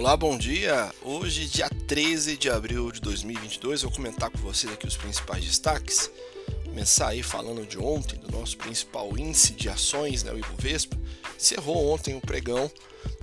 Olá, bom dia! Hoje, dia 13 de abril de 2022, eu vou comentar com vocês aqui os principais destaques. Começar aí falando de ontem, do nosso principal índice de ações, né, o Ibovespa. Encerrou ontem o pregão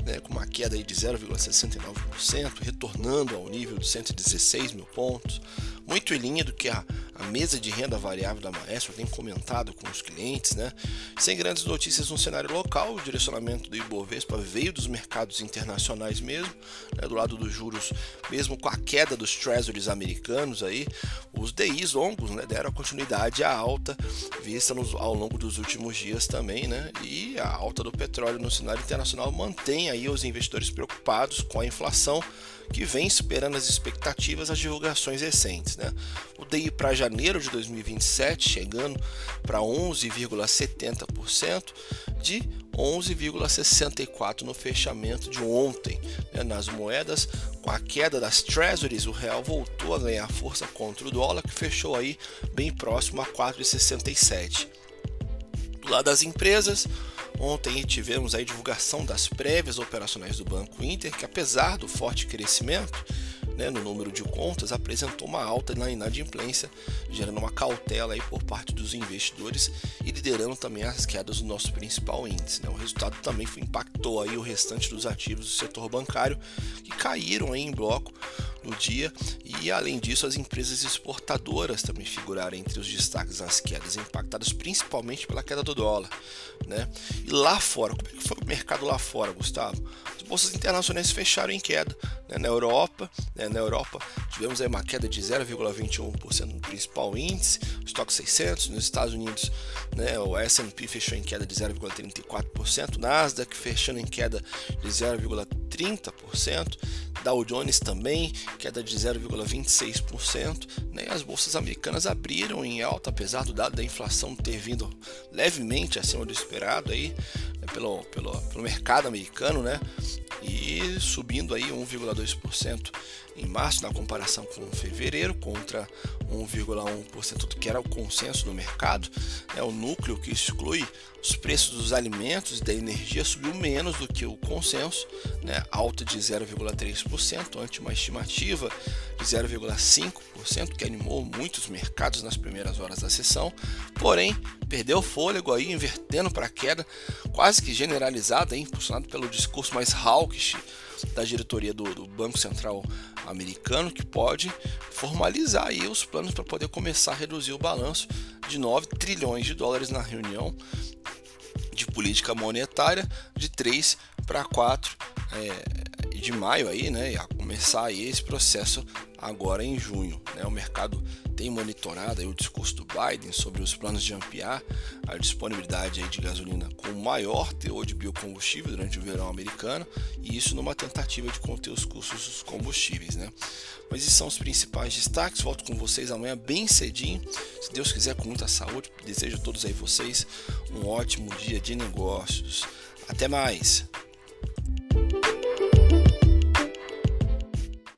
né, com uma queda aí de 0,69%, retornando ao nível de 116 mil pontos, muito em linha do que a, a mesa de renda variável da Maestro tem comentado com os clientes, né? Sem grandes notícias no cenário local, o direcionamento do Ibovespa veio dos mercados internacionais mesmo, né, do lado dos juros, mesmo com a queda dos treasuries americanos aí, os DIs longos né, deram continuidade à alta vista nos, ao longo dos últimos dias também, né? E a alta do petróleo no cenário internacional mantém aí os investidores preocupados com a inflação que vem superando as expectativas as divulgações recentes. Né? O DI para janeiro de 2027 chegando para 11,70% de 11,64 no fechamento de ontem. Né? Nas moedas, com a queda das treasuries, o real voltou a ganhar força contra o dólar, que fechou aí bem próximo a 4,67. Do lado das empresas, Ontem tivemos a divulgação das prévias operacionais do Banco Inter, que apesar do forte crescimento né, no número de contas, apresentou uma alta na inadimplência, gerando uma cautela aí por parte dos investidores e liderando também as quedas do nosso principal índice. Né. O resultado também foi, impactou aí o restante dos ativos do setor bancário, que caíram aí em bloco no dia e além disso as empresas exportadoras também figuraram entre os destaques nas quedas impactadas principalmente pela queda do dólar, né? E lá fora, como é que foi o mercado lá fora, Gustavo? As bolsas internacionais fecharam em queda, né? Na Europa, né? na Europa tivemos aí uma queda de 0,21% no principal índice, o estoque 600, nos Estados Unidos, né? O S&P fechou em queda de 0,34%, Nasdaq fechando em queda de 0,30%, Dow Jones também, queda de 0,26%, né? as bolsas americanas abriram em alta, apesar do dado da inflação ter vindo levemente acima do esperado aí, né? pelo, pelo, pelo mercado americano, né? E subindo aí 1,2% em março na comparação com fevereiro, contra 1,1% que era o consenso do mercado. É o núcleo que exclui os preços dos alimentos e da energia subiu menos do que o consenso, né? alta de 0,3% ante uma estimativa de 0,5% que animou muitos mercados nas primeiras horas da sessão. Porém, perdeu fôlego aí, invertendo para a queda quase que generalizada, hein? impulsionado pelo discurso mais hawkish da diretoria do, do, Banco Central americano, que pode formalizar aí os planos para poder começar a reduzir o balanço de 9 trilhões de dólares na reunião de política monetária de 3 para 4 é, de maio aí, né, a começar aí esse processo agora em junho. Né? O mercado tem monitorado aí o discurso do Biden sobre os planos de ampliar a disponibilidade aí de gasolina com maior teor de biocombustível durante o verão americano e isso numa tentativa de conter os custos dos combustíveis. Né? Mas esses são os principais destaques. Volto com vocês amanhã bem cedinho. Se Deus quiser, com muita saúde. Desejo a todos aí vocês um ótimo dia de negócios. Até mais!